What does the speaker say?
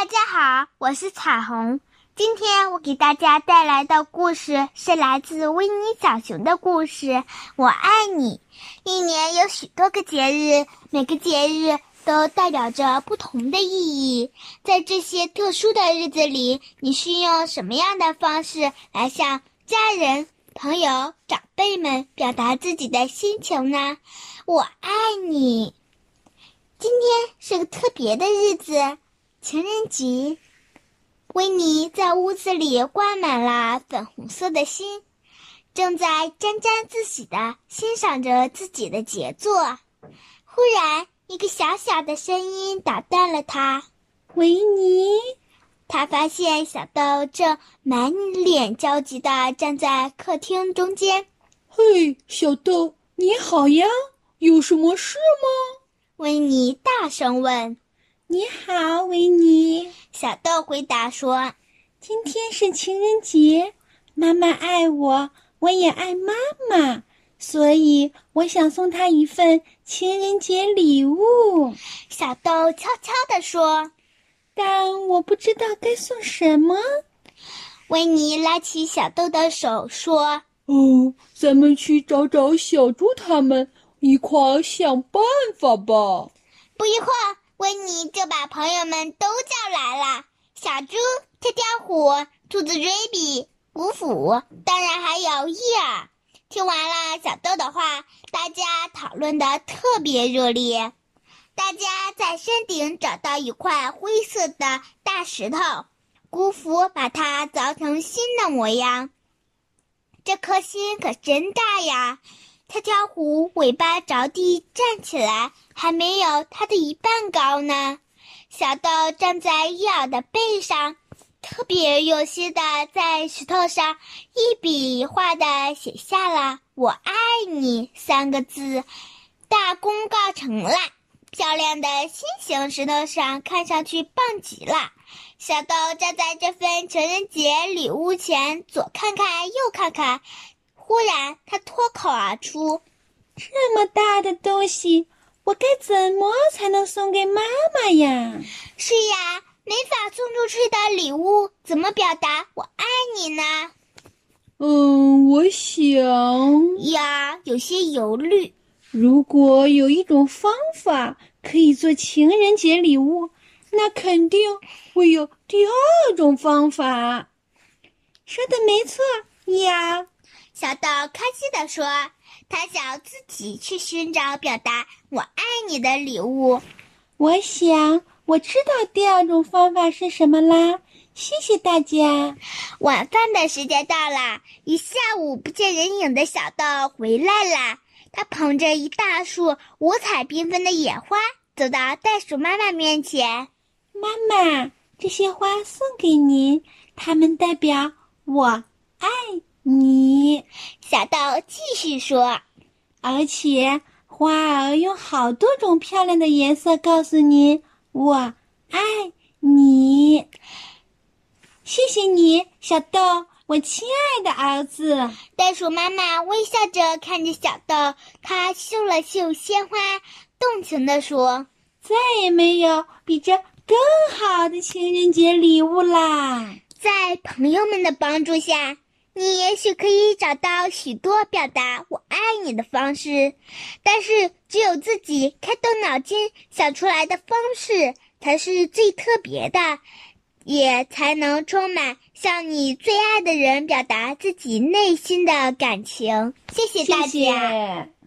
大家好，我是彩虹。今天我给大家带来的故事是来自维尼小熊的故事《我爱你》。一年有许多个节日，每个节日都代表着不同的意义。在这些特殊的日子里，你是用什么样的方式来向家人、朋友、长辈们表达自己的心情呢？我爱你。今天是个特别的日子，情人节。维尼在屋子里挂满了粉红色的心，正在沾沾自喜的欣赏着自己的杰作。忽然，一个小小的声音打断了他。维尼，他发现小豆正满脸焦急的站在客厅中间。嘿，小豆，你好呀，有什么事吗？维尼大声问。你好，维尼。小豆回答说：“今天是情人节，妈妈爱我，我也爱妈妈，所以我想送她一份情人节礼物。”小豆悄悄地说：“但我不知道该送什么。”维尼拉起小豆的手说：“哦，咱们去找找小猪他们，一块想办法吧。”不一会儿。维尼就把朋友们都叫来了：小猪、跳跳虎、兔子瑞比、五虎，当然还有伊尔。听完了小豆的话，大家讨论的特别热烈。大家在山顶找到一块灰色的大石头，姑父把它凿成心的模样。这颗心可真大呀！跳跳虎尾巴着地站起来，还没有它的一半高呢。小豆站在伊尔的背上，特别用心的在石头上一笔一画的写下了“我爱你”三个字，大功告成了。漂亮的心形石头上看上去棒极了。小豆站在这份情人节礼物前，左看看，右看看。忽然，他脱口而出：“这么大的东西，我该怎么才能送给妈妈呀？”“是呀，没法送出去的礼物，怎么表达我爱你呢？”“嗯，我想……呀，有些犹豫。如果有一种方法可以做情人节礼物，那肯定会有第二种方法。”“说的没错呀。”小豆开心地说：“他想自己去寻找表达‘我爱你’的礼物。”我想我知道第二种方法是什么啦！谢谢大家。晚饭的时间到了，一下午不见人影的小豆回来了。他捧着一大束五彩缤纷的野花，走到袋鼠妈妈面前：“妈妈，这些花送给您，它们代表我爱。”你，小豆继续说，而且花儿用好多种漂亮的颜色告诉你我爱你。谢谢你，小豆，我亲爱的儿子。袋鼠妈妈微笑着看着小豆，她嗅了嗅鲜花，动情地说：“再也没有比这更好的情人节礼物啦！”在朋友们的帮助下。你也许可以找到许多表达“我爱你”的方式，但是只有自己开动脑筋想出来的方式才是最特别的，也才能充满向你最爱的人表达自己内心的感情。谢谢大家。